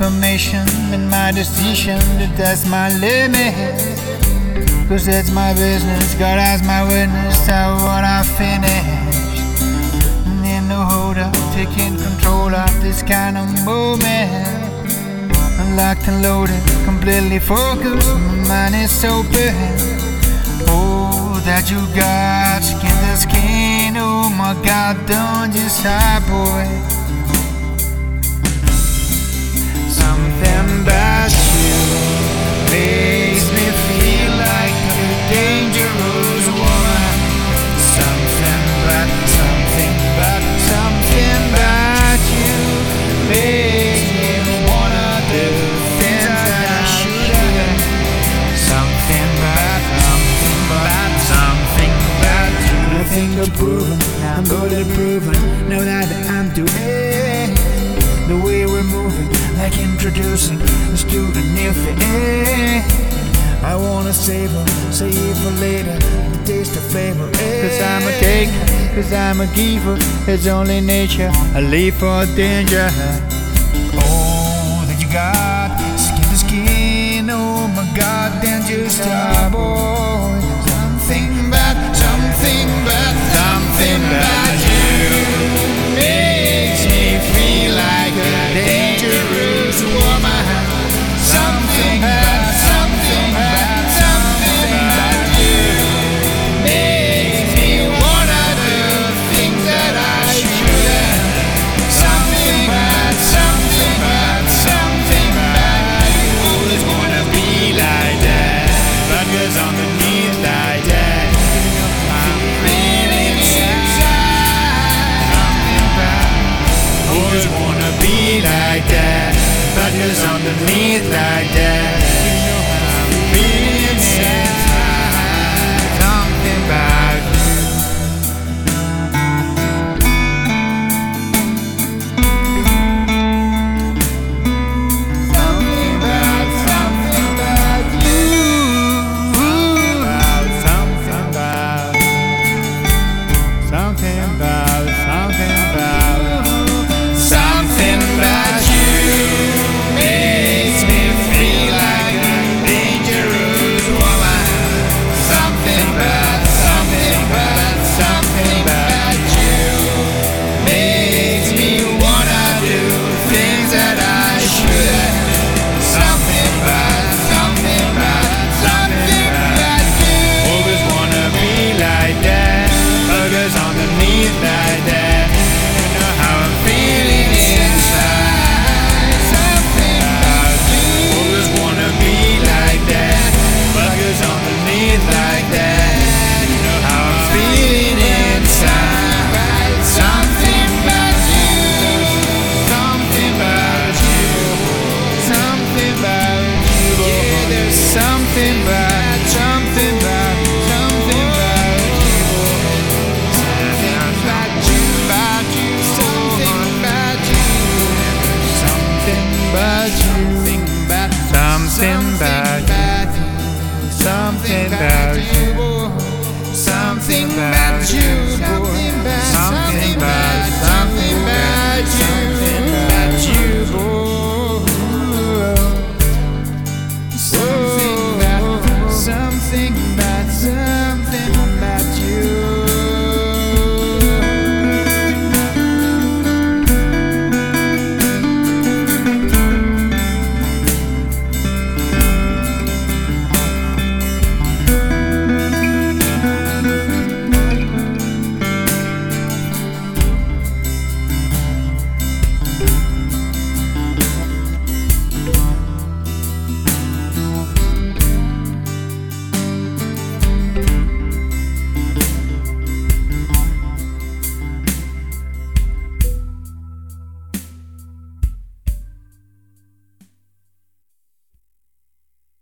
permission in my decision that that's my limit. Cause that's my business, God as my witness, tell what I finished. And in the hold up, taking control of this kind of moment. Unlocked and loaded, completely focused, my mind is open. Oh, that you got skin to skin, oh my God, don't just hide, boy. I'm bulletproof. Know that I'm doing the way we're moving, like introducing us to a new thing. I wanna save her, save for later, the taste of flavor. Cause I'm a taker, cause I'm a giver. It's only nature. I live for danger. Oh, that you got skin to skin. Oh my God, then just a but underneath like that. About you, something about, something about you, something about you, something about you,